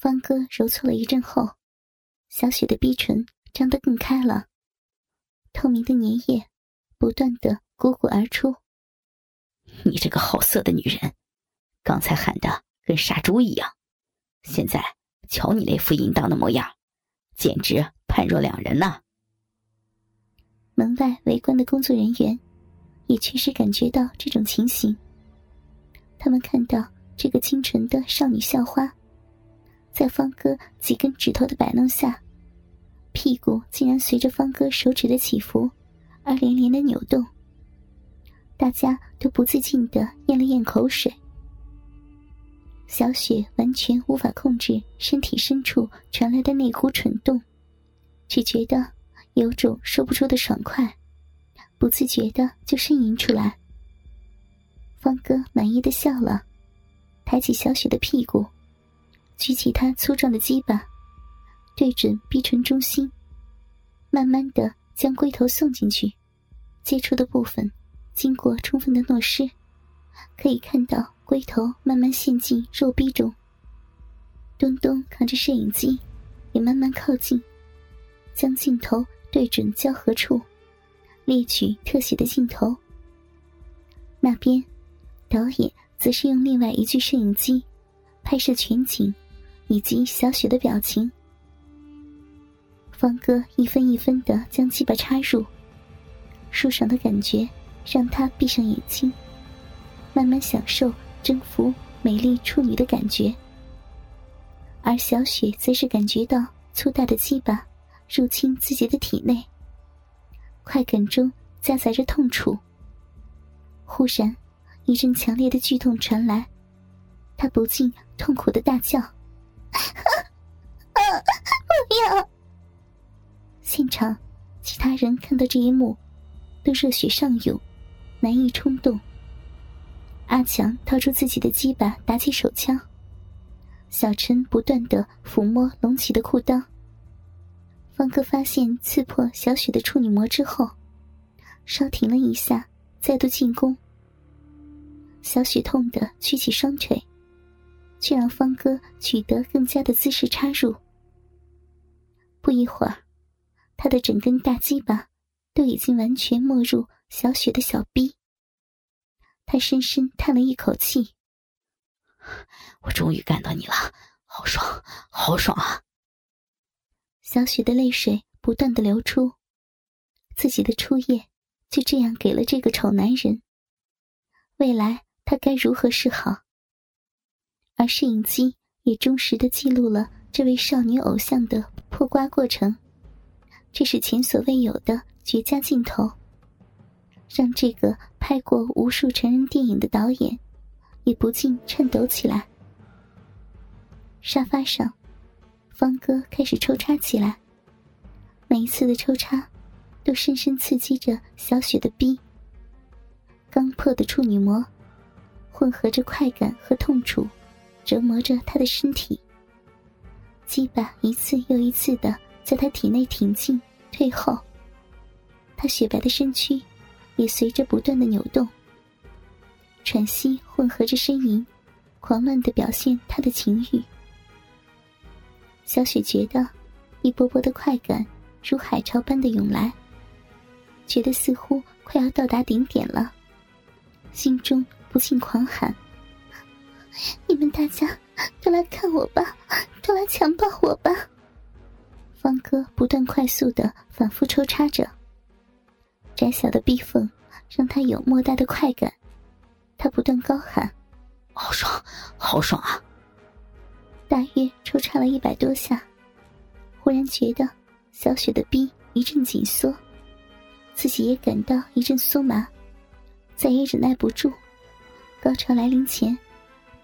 方哥揉搓了一阵后，小雪的逼唇张得更开了，透明的粘液不断的汩汩而出。你这个好色的女人，刚才喊的跟杀猪一样，现在瞧你那副淫荡的模样，简直判若两人呐！门外围观的工作人员也确实感觉到这种情形，他们看到这个清纯的少女校花。在方哥几根指头的摆弄下，屁股竟然随着方哥手指的起伏而连连的扭动。大家都不自禁的咽了咽口水。小雪完全无法控制身体深处传来的那股蠢动，只觉得有种说不出的爽快，不自觉的就呻吟出来。方哥满意的笑了，抬起小雪的屁股。举起他粗壮的鸡巴，对准逼唇中心，慢慢的将龟头送进去。接触的部分经过充分的诺湿，可以看到龟头慢慢陷进肉壁中。东东扛着摄影机，也慢慢靠近，将镜头对准交合处，列举特写的镜头。那边，导演则是用另外一具摄影机拍摄全景。以及小雪的表情，方哥一分一分的将鸡巴插入，舒爽的感觉让他闭上眼睛，慢慢享受征服美丽处女的感觉。而小雪则是感觉到粗大的鸡巴入侵自己的体内，快感中夹杂着痛楚。忽然，一阵强烈的剧痛传来，他不禁痛苦的大叫。啊啊不要！现场其他人看到这一幕，都热血上涌，难以冲动。阿强掏出自己的鸡巴，打起手枪。小陈不断的抚摸隆起的裤裆。方哥发现刺破小雪的处女膜之后，稍停了一下，再度进攻。小雪痛得屈起双腿。却让方哥取得更加的姿势插入。不一会儿，他的整根大鸡巴都已经完全没入小雪的小臂。他深深叹了一口气：“我终于干到你了，好爽，好爽啊！”小雪的泪水不断的流出，自己的初夜就这样给了这个丑男人。未来他该如何是好？而摄影机也忠实的记录了这位少女偶像的破瓜过程，这是前所未有的绝佳镜头，让这个拍过无数成人电影的导演也不禁颤抖起来。沙发上，方哥开始抽插起来，每一次的抽插都深深刺激着小雪的逼，刚破的处女膜混合着快感和痛楚。折磨着他的身体，鸡巴一次又一次的在他体内挺进、退后，他雪白的身躯也随着不断的扭动。喘息混合着呻吟，狂乱的表现他的情欲。小雪觉得一波波的快感如海潮般的涌来，觉得似乎快要到达顶点了，心中不禁狂喊。你们大家都来看我吧，都来强暴我吧！方哥不断快速的反复抽插着，窄小的壁缝让他有莫大的快感。他不断高喊：“好爽，好爽啊！”大约抽插了一百多下，忽然觉得小雪的逼一阵紧缩，自己也感到一阵酥麻，再也忍耐不住，高潮来临前。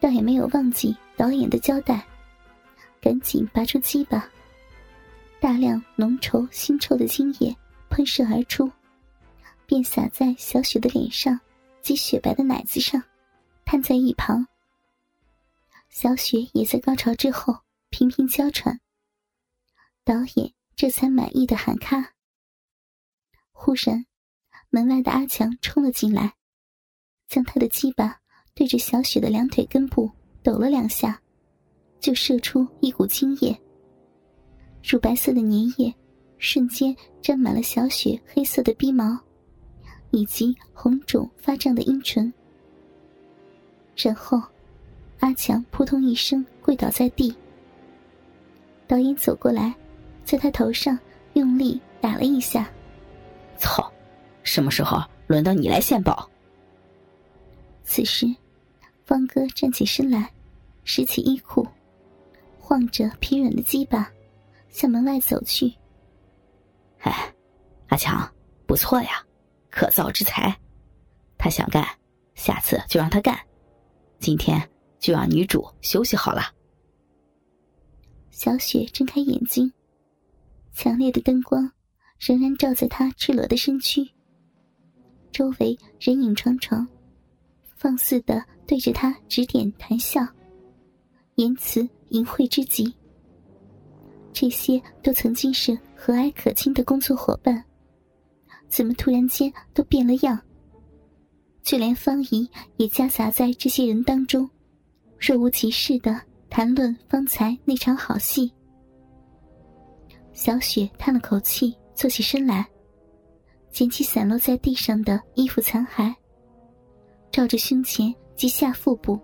倒也没有忘记导演的交代，赶紧拔出鸡巴，大量浓稠腥臭的精液喷射而出，便洒在小雪的脸上及雪白的奶子上，瘫在一旁。小雪也在高潮之后频频娇喘，导演这才满意的喊卡。忽然，门外的阿强冲了进来，将他的鸡巴。对着小雪的两腿根部抖了两下，就射出一股精液，乳白色的粘液瞬间沾满了小雪黑色的逼毛，以及红肿发胀的阴唇。然后，阿强扑通一声跪倒在地。导演走过来，在他头上用力打了一下。操！什么时候轮到你来献宝？此时，方哥站起身来，拾起衣裤，晃着疲软的鸡巴，向门外走去。哎，阿强，不错呀，可造之才。他想干，下次就让他干。今天就让女主休息好了。小雪睁开眼睛，强烈的灯光仍然照在她赤裸的身躯。周围人影幢幢，放肆的对着他指点谈笑，言辞淫秽之极。这些都曾经是和蔼可亲的工作伙伴，怎么突然间都变了样？就连方怡也夹杂在这些人当中，若无其事的谈论方才那场好戏。小雪叹了口气，坐起身来，捡起散落在地上的衣服残骸，照着胸前及下腹部，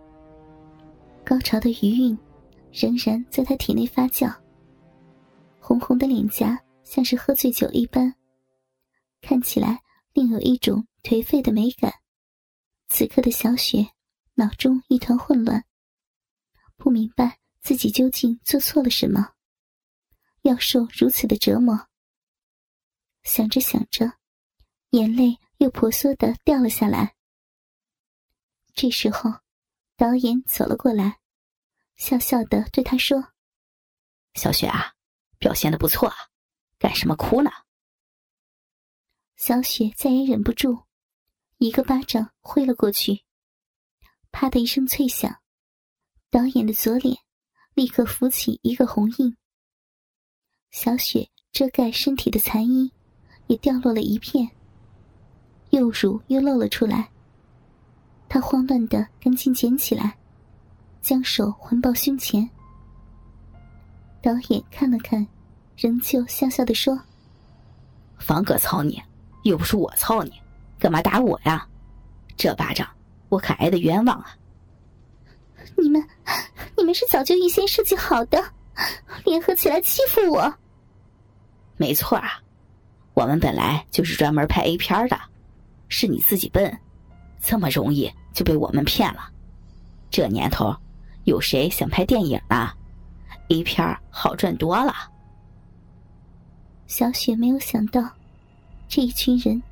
高潮的余韵仍然在她体内发酵。红红的脸颊像是喝醉酒一般，看起来另有一种颓废的美感。此刻的小雪脑中一团混乱，不明白自己究竟做错了什么，要受如此的折磨。想着想着，眼泪又婆娑的掉了下来。这时候，导演走了过来，笑笑的对他说：“小雪啊，表现的不错啊，干什么哭呢？”小雪再也忍不住。一个巴掌挥了过去，啪的一声脆响，导演的左脸立刻浮起一个红印。小雪遮盖身体的残衣也掉落了一片，右乳又露了出来。他慌乱的赶紧捡起来，将手环抱胸前。导演看了看，仍旧笑笑的说：“方哥操你，又不是我操你。”干嘛打我呀？这巴掌我可挨得冤枉啊！你们，你们是早就预先设计好的，联合起来欺负我。没错啊，我们本来就是专门拍 A 片的，是你自己笨，这么容易就被我们骗了。这年头，有谁想拍电影啊？A 片好赚多了。小雪没有想到，这一群人。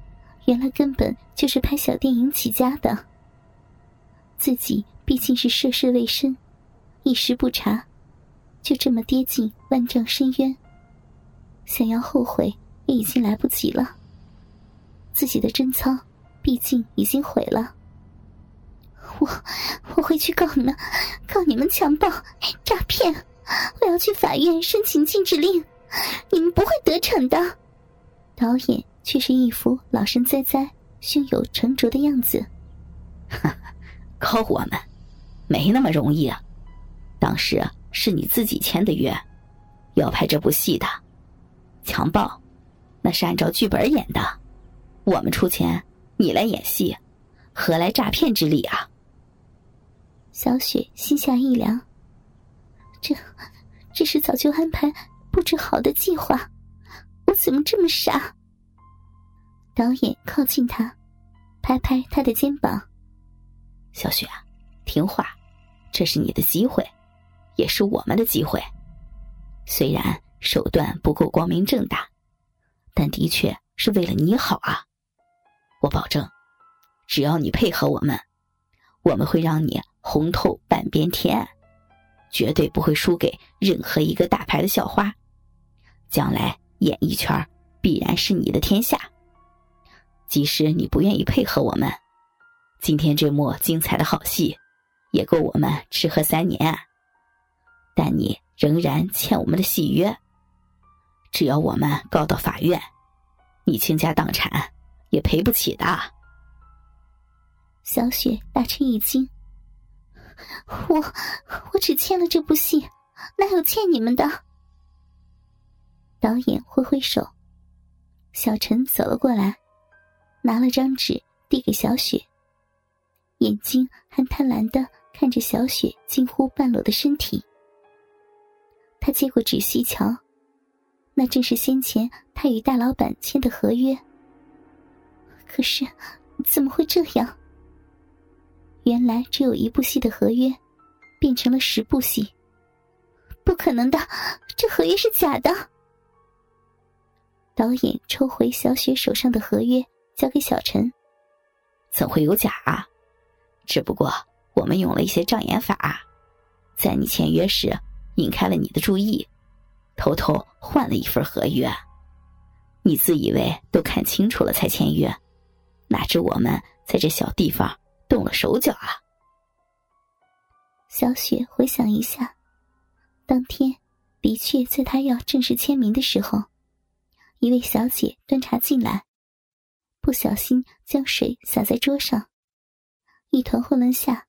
原来根本就是拍小电影起家的。自己毕竟是涉世未深，一时不察，就这么跌进万丈深渊。想要后悔也已经来不及了。自己的贞操，毕竟已经毁了。我我会去告你们，告你们强暴、诈骗。我要去法院申请禁止令，你们不会得逞的。导演。却是一副老神在在、胸有成竹的样子。告我们，没那么容易啊！当时是你自己签的约，要拍这部戏的，强暴，那是按照剧本演的。我们出钱，你来演戏，何来诈骗之理啊？小雪心下一凉，这，这是早就安排布置好的计划，我怎么这么傻？导演靠近他，拍拍他的肩膀：“小雪啊，听话，这是你的机会，也是我们的机会。虽然手段不够光明正大，但的确是为了你好啊！我保证，只要你配合我们，我们会让你红透半边天，绝对不会输给任何一个大牌的校花。将来演艺圈必然是你的天下。”即使你不愿意配合我们，今天这幕精彩的好戏，也够我们吃喝三年。但你仍然欠我们的戏约，只要我们告到法院，你倾家荡产也赔不起的。小雪大吃一惊，我我只签了这部戏，哪有欠你们的？导演挥挥手，小陈走了过来，拿了张纸递给小雪，眼睛还贪婪的看着小雪近乎半裸的身体。他接过纸细瞧，那正是先前他与大老板签的合约。可是，怎么会这样？原来只有一部戏的合约，变成了十部戏。不可能的，这合约是假的。导演抽回小雪手上的合约，交给小陈。怎会有假啊？只不过我们用了一些障眼法，在你签约时引开了你的注意，偷偷换了一份合约。你自以为都看清楚了才签约，哪知我们在这小地方。动了手脚啊！小雪回想一下，当天的确在她要正式签名的时候，一位小姐端茶进来，不小心将水洒在桌上，一团混乱下，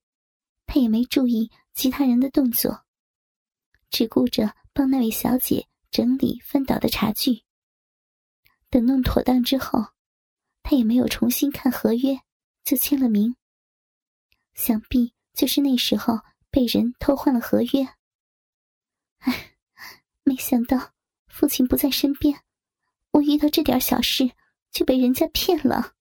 她也没注意其他人的动作，只顾着帮那位小姐整理翻倒的茶具。等弄妥当之后，她也没有重新看合约，就签了名。想必就是那时候被人偷换了合约。唉，没想到父亲不在身边，我遇到这点小事就被人家骗了。